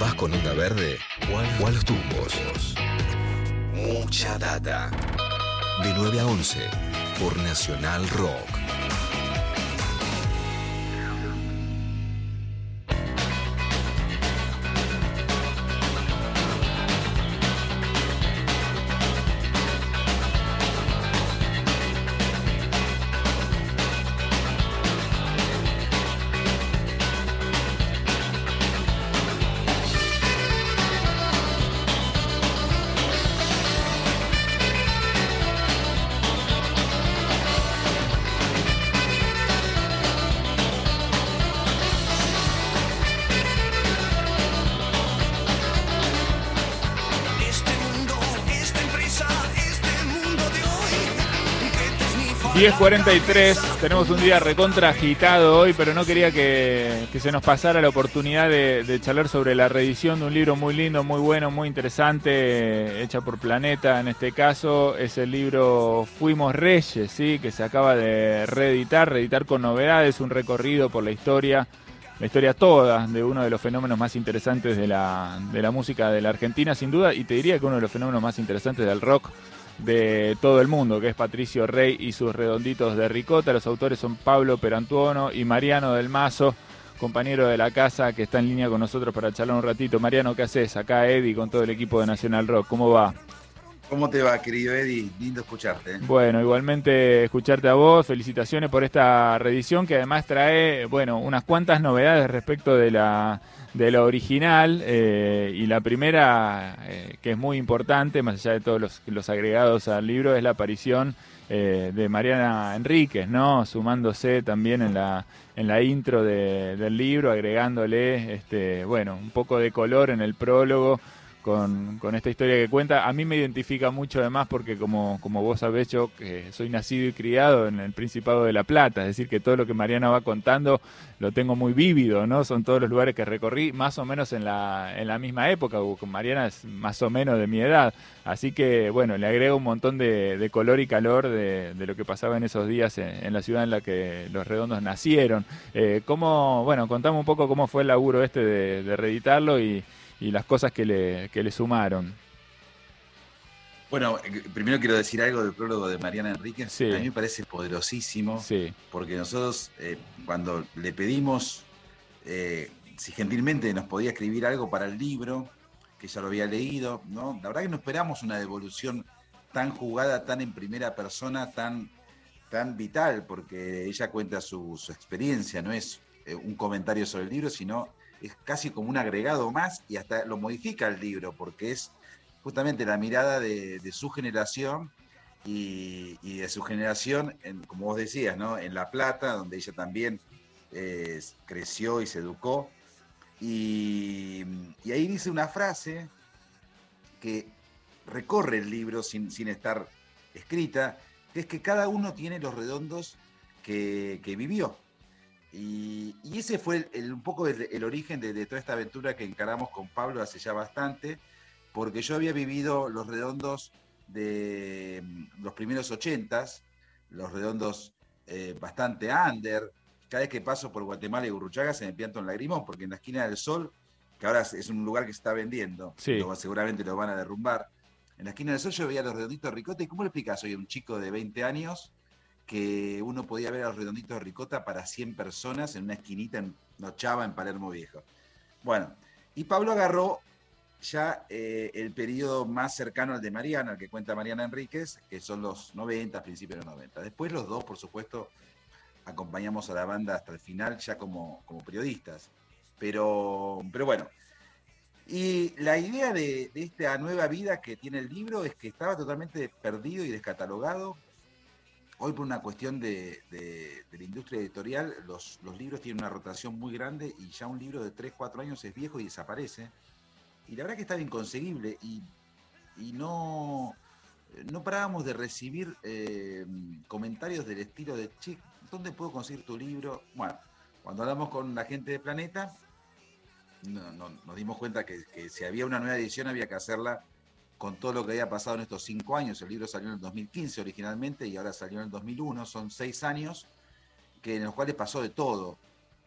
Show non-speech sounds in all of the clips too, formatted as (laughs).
¿Vas con onda verde o a los tumbos? Mucha data. De 9 a 11 por Nacional Rock. 10.43, tenemos un día recontra agitado hoy, pero no quería que, se nos pasara la oportunidad de, charlar sobre la reedición de un libro muy lindo, muy bueno, muy interesante, hecha por Planeta en este caso. Es el libro Fuimos Reyes, ¿sí? que se acaba de reeditar, reeditar con novedades, un recorrido por la historia, la historia toda de uno de los fenómenos más interesantes de la, de la música de la Argentina, sin duda, y te diría que uno de los fenómenos más interesantes del rock de todo el mundo, que es Patricio Rey y sus redonditos de ricota. Los autores son Pablo Perantuono y Mariano del Mazo, compañero de la casa que está en línea con nosotros para charlar un ratito. Mariano, ¿qué haces? Acá Eddie con todo el equipo de Nacional Rock. ¿Cómo va? ¿Cómo te va, querido Eddie? Lindo escucharte. Bueno, igualmente escucharte a vos. Felicitaciones por esta reedición que además trae, bueno, unas cuantas novedades respecto de la de lo original eh, y la primera, eh, que es muy importante, más allá de todos los, los agregados al libro, es la aparición eh, de Mariana Enríquez, ¿no? Sumándose también en la, en la intro del libro, agregándole, este, bueno, un poco de color en el prólogo con, con, esta historia que cuenta. A mí me identifica mucho además porque como, como vos sabés yo que soy nacido y criado en el Principado de La Plata, es decir, que todo lo que Mariana va contando lo tengo muy vívido, ¿no? Son todos los lugares que recorrí más o menos en la, en la misma época, Mariana es más o menos de mi edad, así que bueno, le agrego un montón de, color y calor de, lo que pasaba en esos días en, la ciudad en la que los redondos nacieron. Eh, ¿cómo, bueno, contame un poco cómo fue el laburo este de, de reeditarlo y y las cosas que le, que le sumaron. Bueno, eh, primero quiero decir algo del prólogo de Mariana Enríquez. A mí me parece poderosísimo, sí. porque nosotros eh, cuando le pedimos eh, si gentilmente nos podía escribir algo para el libro, que ya lo había leído, ¿no? La verdad que no esperamos una devolución tan jugada, tan en primera persona, tan, tan vital, porque ella cuenta su, su experiencia, no es un comentario sobre el libro, sino es casi como un agregado más y hasta lo modifica el libro, porque es justamente la mirada de, su generación y, de su generación, como vos decías, ¿no? en La Plata, donde ella también eh, creció y se educó. Y, ahí dice una frase que recorre el libro sin, sin estar escrita, que es que cada uno tiene los redondos que, que vivió. Y, ese fue un poco el, origen de, toda esta aventura que encaramos con Pablo hace ya bastante, porque yo había vivido los redondos de mm, los primeros ochentas, los redondos eh, bastante under. Cada vez que paso por Guatemala y Gurruchaga se me pianta un lagrimón, porque en la esquina del sol, que ahora es un lugar que se está vendiendo, seguramente lo van a derrumbar. En la esquina del sol yo veía los redonditos. ¿Y cómo le explicas hoy a un chico de 20 años que uno podía ver a los redonditos de ricota para 100 personas en una esquinita en Nochava, en Palermo Viejo. Bueno, y Pablo agarró ya eh, el periodo más cercano al de Mariana, al que cuenta Mariana Enríquez, que son los 90, principios de los 90. Después los dos, por supuesto, acompañamos a la banda hasta el final ya como, como periodistas. Pero, pero bueno, y la idea de, de, esta nueva vida que tiene el libro es que estaba totalmente perdido y descatalogado Hoy por una cuestión de, la industria editorial, los, libros tienen una rotación muy grande y ya un libro de 3, 4 años es viejo y desaparece. Y la verdad que estaba inconseguible y, no, no parábamos de recibir eh, comentarios del estilo de, che, ¿dónde puedo conseguir tu libro? Bueno, cuando hablamos con la gente de Planeta, nos dimos cuenta que, que si había una nueva edición había que hacerla con todo lo que había pasado en estos cinco años. El libro salió en el 2015 originalmente y ahora salió en el 2001. Son seis años que, en los cuales pasó de todo.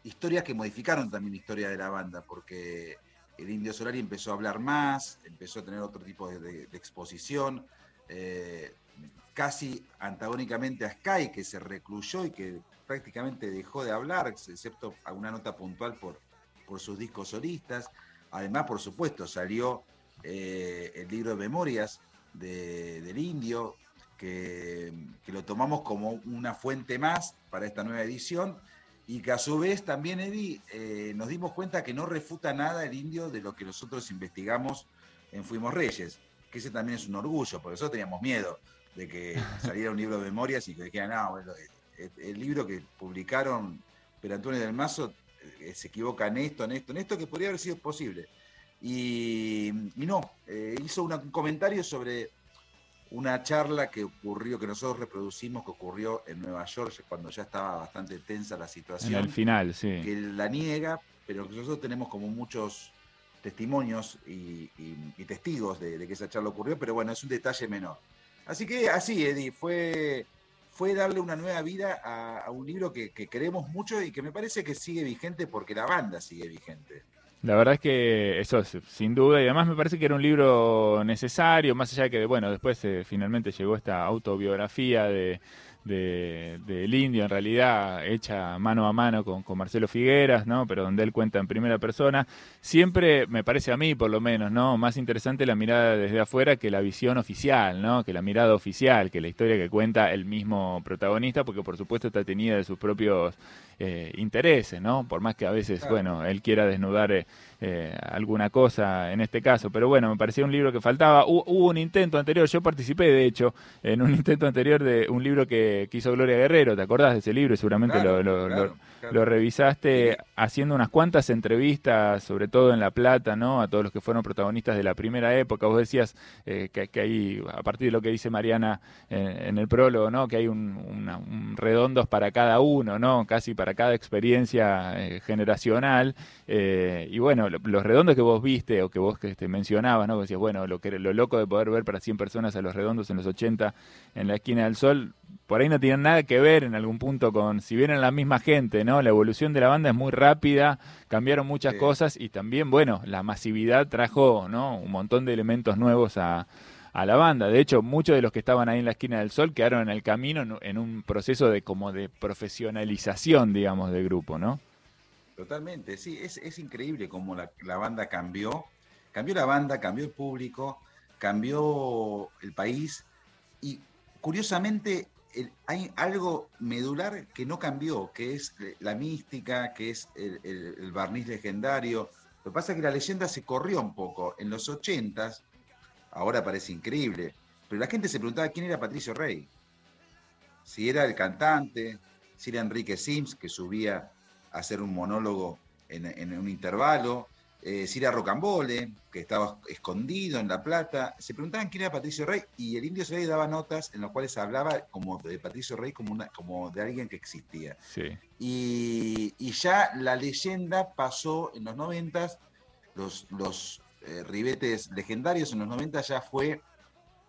Historias que modificaron también la historia de la banda, porque el Indio Solari empezó a hablar más, empezó a tener otro tipo de, exposición, eh, casi antagónicamente a Sky, que se recluyó y que prácticamente dejó de hablar, excepto alguna nota puntual por, por sus discos solistas. Además, por supuesto, salió eh, el libro de memorias del Indio, que, lo tomamos como una fuente más para esta nueva edición y que a su vez también, Eddie, eh, nos dimos cuenta que no refuta nada el indio de lo que nosotros investigamos en Fuimos Reyes, que ese también es un orgullo, porque nosotros teníamos miedo de que (laughs) saliera un libro de memorias y que dijeran, no, bueno, el, libro que publicaron pero Antonio del Mazo eh, se equivoca en esto, en esto, en esto, que podría haber sido posible. Y, no, eh, hizo un comentario sobre una charla que ocurrió, que nosotros reproducimos, que ocurrió en Nueva York cuando ya estaba bastante tensa la situación. En el final, sí. Que la niega, pero que nosotros tenemos como muchos testimonios y, testigos de, que esa charla ocurrió, pero bueno, es un detalle menor. Así que así, Eddie, fue, fue darle una nueva vida a, un libro que, que queremos mucho y que me parece que sigue vigente porque la banda sigue vigente. La verdad es que eso es sin duda y además me parece que era un libro necesario, más allá de que, bueno, después eh, finalmente llegó esta autobiografía de, del indio, en realidad hecha mano a mano con, con, Marcelo Figueras, ¿no? Pero donde él cuenta en primera persona. Siempre me parece a mí, por lo menos, ¿no? Más interesante la mirada desde afuera que la visión oficial, ¿no? Que la mirada oficial, que la historia que cuenta el mismo protagonista, porque por supuesto está tenida de sus propios eh, intereses, ¿no? Por más que a veces, bueno, él quiera desnudar eh, eh, alguna cosa en este caso, pero bueno, me parecía un libro que faltaba. Hubo, un intento anterior, yo participé de hecho en un (laughs) intento anterior de un libro que, hizo Gloria Guerrero, ¿te acordás de ese libro? Seguramente lo, lo, revisaste haciendo unas cuantas entrevistas, sobre todo en La Plata, ¿no? A todos los que fueron protagonistas de la primera época. Vos decías que, que, hay, a partir de lo que dice Mariana en el prólogo, ¿no? Que hay un, un redondos para cada uno, ¿no? Casi para cada experiencia eh, generacional. Eh, y bueno, los redondos que vos viste o que vos que te mencionabas, ¿no? decías, bueno, lo, que, lo loco de poder ver para 100 personas a los redondos en los 80 en la esquina del sol, por ahí no tienen nada que ver en algún punto con, si vienen la misma gente, ¿no? La evolución de la banda es muy rápida, cambiaron muchas cosas y también, bueno, la masividad trajo, ¿no? Un montón de elementos nuevos a a la banda. De hecho, muchos de los que estaban ahí en la esquina del sol quedaron en el camino en, un proceso de como de profesionalización, digamos, del grupo, ¿no? Totalmente, sí, es, increíble cómo la, banda cambió. Cambió la banda, cambió el público, cambió el país y curiosamente hay algo medular que no cambió, que es la mística, que es el, barniz legendario. Lo que pasa es que la leyenda se corrió un poco. En los ochentas, ahora parece increíble, pero la gente se preguntaba quién era Patricio Rey. Si era el cantante, si era Enrique Sims, que subía a hacer un monólogo en, un intervalo, eh, si era Rocambole, que estaba escondido en La Plata. Se preguntaban quién era Patricio Rey y el Indio Rey daba notas en las cuales hablaba como de Patricio Rey como, una, como de alguien que existía. Y, ya la leyenda pasó en los noventas, los, los eh, ribetes legendarios en los 90 ya fue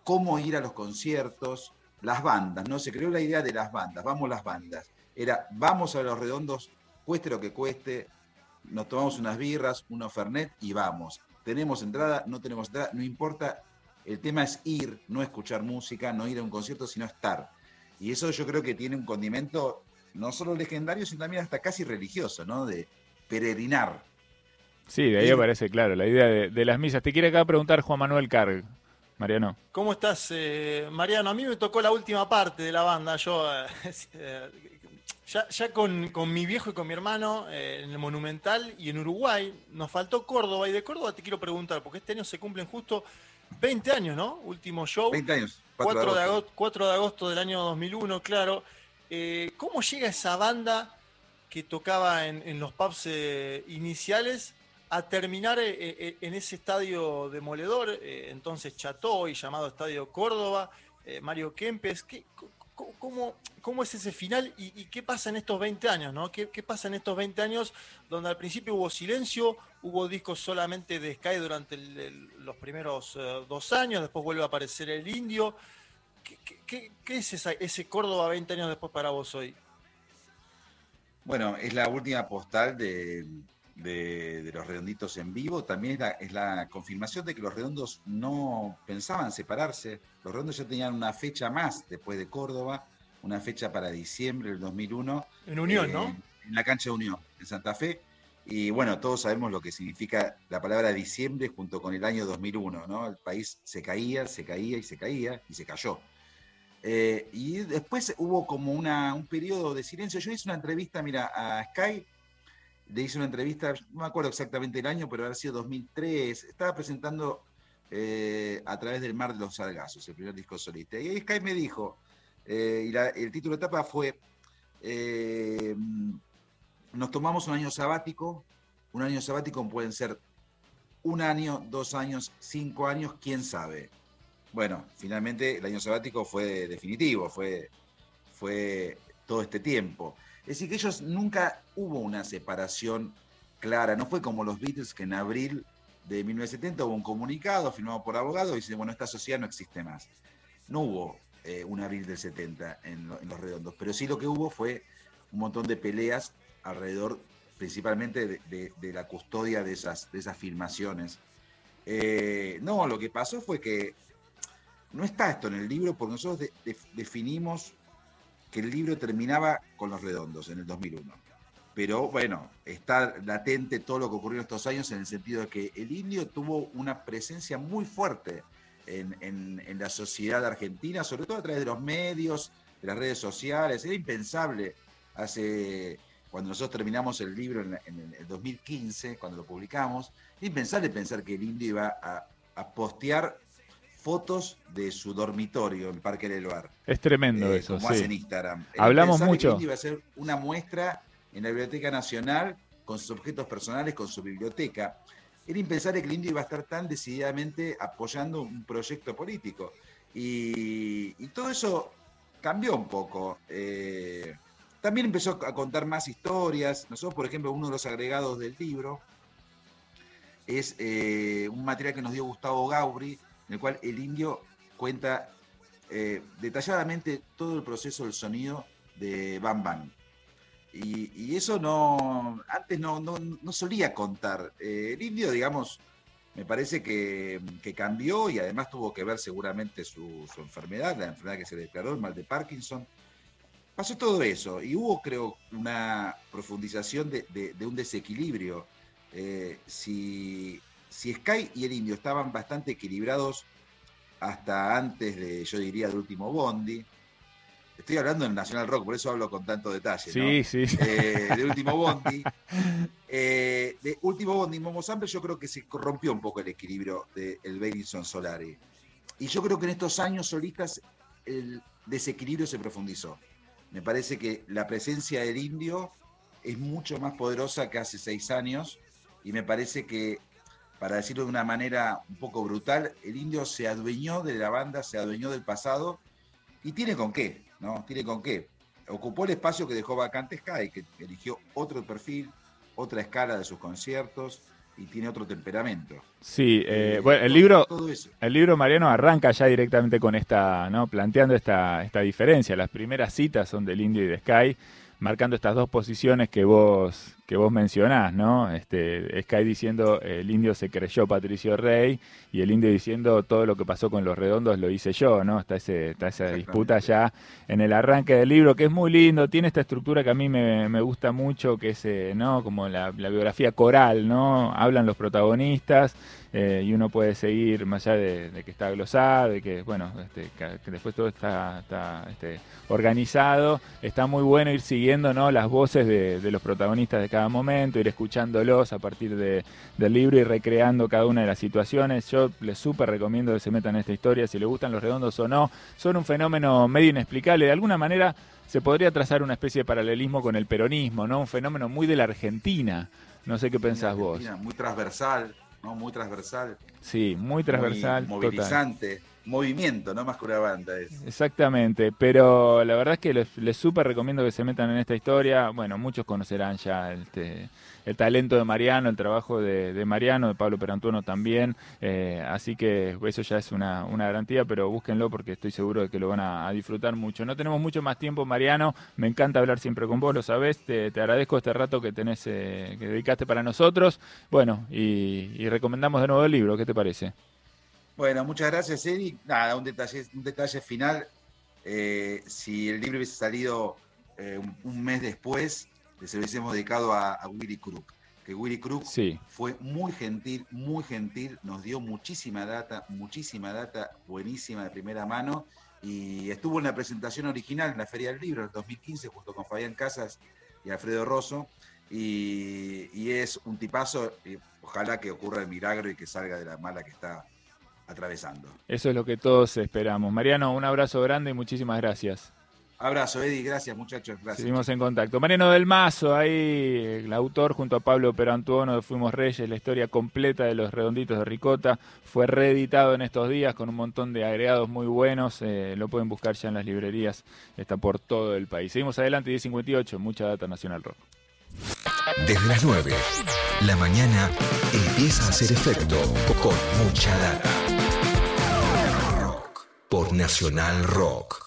cómo ir a los conciertos, las bandas, ¿no? Se creó la idea de las bandas, vamos las bandas. Era, vamos a los redondos, cueste lo que cueste, nos tomamos unas birras, unos fernet y vamos. Tenemos entrada, no tenemos entrada, no importa. El tema es ir, no escuchar música, no ir a un concierto, sino estar. Y eso yo creo que tiene un condimento no solo legendario, sino también hasta casi religioso, ¿no? De peregrinar. Sí, de ahí aparece claro la idea de, las misas. Te quiere acá preguntar Juan Manuel Carg. Mariano. ¿Cómo estás, eh, Mariano? A mí me tocó la última parte de la banda. Yo, eh, (laughs) eh, ya, con, mi viejo y con mi hermano en el Monumental y en Uruguay, nos faltó Córdoba. Y de Córdoba te quiero preguntar, porque este año se cumplen justo 20 años, ¿no? Último show. 20 años. 4, de, agosto, 4 de agosto del año 2001, claro. ¿Cómo llega esa banda que tocaba en, en los pubs iniciales a terminar eh, eh, en ese estadio demoledor, eh, entonces Chateau y llamado Estadio Córdoba, Mario Kempes, cómo, cómo, es ese final y, qué pasa en estos 20 años? ¿no? ¿Qué, pasa en estos 20 años donde al principio hubo silencio, hubo discos solamente de Sky durante los primeros dos años, después vuelve a aparecer el indio? ¿Qué, es ese Córdoba 20 años después para vos hoy? Bueno, es la última postal de de, los redonditos en vivo, también es la, confirmación de que los redondos no pensaban separarse. Los redondos ya tenían una fecha más después de Córdoba, una fecha para diciembre del 2001. En Unión, ¿no? Eh, en la cancha de Unión, en Santa Fe. Y bueno, todos sabemos lo que significa la palabra diciembre junto con el año 2001, ¿no? El país se caía, se caía y se caía y se cayó. Eh, y después hubo como una, un periodo de silencio. Yo hice una entrevista, mira, a Sky le hice una entrevista, no me acuerdo exactamente el año, pero habrá sido 2003. Estaba presentando eh, A través del mar de los sargazos, el primer disco solista. Y ahí Sky me dijo, eh, y el título de etapa fue, eh, nos tomamos un año sabático, un año sabático pueden ser un año, dos años, cinco años, quién sabe. Bueno, finalmente el año sabático fue definitivo, fue, fue todo este tiempo. Es decir, que ellos nunca hubo una separación clara, no fue como los Beatles que en abril de 1970 hubo un comunicado firmado por abogados y dice, bueno, esta sociedad no existe más. No hubo eh, un abril del 70 en, los redondos, pero sí lo que hubo fue un montón de peleas alrededor principalmente de, la custodia de esas, de filmaciones. Eh, no, lo que pasó fue que no está esto en el libro porque nosotros definimos que el libro terminaba con los redondos en el 2001. Pero bueno, está latente todo lo que ocurrió estos años en el sentido de que el indio tuvo una presencia muy fuerte en, la sociedad argentina, sobre todo a través de los medios, de las redes sociales. Era impensable hace, cuando nosotros terminamos el libro en, el 2015, cuando lo publicamos, impensable pensar que el indio iba a, a postear fotos de su dormitorio en Parque del Bar. Es tremendo eh, eso, como sí. en Instagram. Hablamos mucho. Iba a hacer una muestra en la Biblioteca Nacional con sus objetos personales, con su biblioteca. Era impensable que el indio iba a estar tan decididamente apoyando un proyecto político. Y, todo eso cambió un poco. Eh, también empezó a contar más historias. Nosotros, por ejemplo, uno de los agregados del libro es eh, un material que nos dio Gustavo Gauri, en el cual el indio cuenta eh, detalladamente todo el proceso del sonido de Bam Bam. Y, eso no, antes no, no, solía contar. Eh, el indio, digamos, me parece que, cambió y además tuvo que ver seguramente su, enfermedad, la enfermedad que se declaró, el mal de Parkinson. Pasó todo eso y hubo, creo, una profundización de, un desequilibrio. Eh, si si Sky y el Indio estaban bastante equilibrados hasta antes de, yo diría, del último Bondi, estoy hablando del National Rock, por eso hablo con tanto detalle. Sí, sí. Eh, de último (laughs) Bondi. Eh, de último Bondi, Momo Sample, yo creo que se corrompió un poco el equilibrio del de Solari. Y yo creo que en estos años solistas el desequilibrio se profundizó. Me parece que la presencia del indio es mucho más poderosa que hace seis años y me parece que para decirlo de una manera un poco brutal, el indio se adueñó de la banda, se adueñó del pasado y tiene con qué, ¿no? Tiene con qué. Ocupó el espacio que dejó vacante Sky, que eligió otro perfil, otra escala de sus conciertos y tiene otro temperamento. Sí, eh, eh, bueno, el libro, el libro Mariano arranca ya directamente con esta, ¿no? Planteando esta, esta diferencia. Las primeras citas son del Indio y de Sky marcando estas dos posiciones que vos que vos mencionás, ¿no? Este, Sky diciendo el indio se creyó Patricio Rey y el indio diciendo todo lo que pasó con los redondos lo hice yo, ¿no? Está, ese, está esa disputa ya en el arranque del libro que es muy lindo, tiene esta estructura que a mí me, gusta mucho, que es, eh, ¿no? Como la, biografía coral, ¿no? Hablan los protagonistas eh, y uno puede seguir más allá de, que está glosado, de que, bueno, este, que, después todo está, está este, organizado, está muy bueno ir siguiendo, ¿no? Las voces de, de los protagonistas de cada momento, ir escuchándolos a partir de, del libro y recreando cada una de las situaciones. Yo les súper recomiendo que se metan en esta historia, si les gustan los redondos o no. Son un fenómeno medio inexplicable. De alguna manera se podría trazar una especie de paralelismo con el peronismo, ¿no? Un fenómeno muy de la Argentina. No sé qué pensás vos. Muy transversal, ¿no? Muy transversal. Sí, muy transversal. movilizante. Movimiento, no más que una banda. Es. Exactamente, pero la verdad es que les, les súper recomiendo que se metan en esta historia. Bueno, muchos conocerán ya este, el talento de Mariano, el trabajo de, Mariano, de Pablo Perantuono también. Eh, así que eso ya es una, garantía, pero búsquenlo porque estoy seguro de que lo van a, disfrutar mucho. No tenemos mucho más tiempo, Mariano. Me encanta hablar siempre con vos, lo sabés. Te, agradezco este rato que tenés, eh, que dedicaste para nosotros. Bueno, y, y recomendamos de nuevo el libro. ¿Qué te parece? Bueno, muchas gracias, Eddie. Nada, un detalle, un detalle final. Eh, si el libro hubiese salido eh, un, mes después, se lo hubiésemos dedicado a, Willy Crook. Que Willy Crook fue muy gentil, muy gentil, nos dio muchísima data, muchísima data buenísima de primera mano. Y estuvo en la presentación original en la Feria del Libro en 2015, junto con Fabián Casas y Alfredo Rosso. Y, y es un tipazo, y ojalá que ocurra el milagro y que salga de la mala que está atravesando. Eso es lo que todos esperamos. Mariano, un abrazo grande y muchísimas gracias. Abrazo, Eddie, gracias muchachos, gracias. Seguimos en contacto. Mariano del Mazo, ahí el autor junto a Pablo Perantuono de Fuimos Reyes, la historia completa de los redonditos de Ricota, fue reeditado en estos días con un montón de agregados muy buenos, eh, lo pueden buscar ya en las librerías, está por todo el país. Seguimos adelante, 1058, mucha data Nacional Rock. Desde las 9, la mañana empieza a hacer efecto con mucha data. Nacional Rock.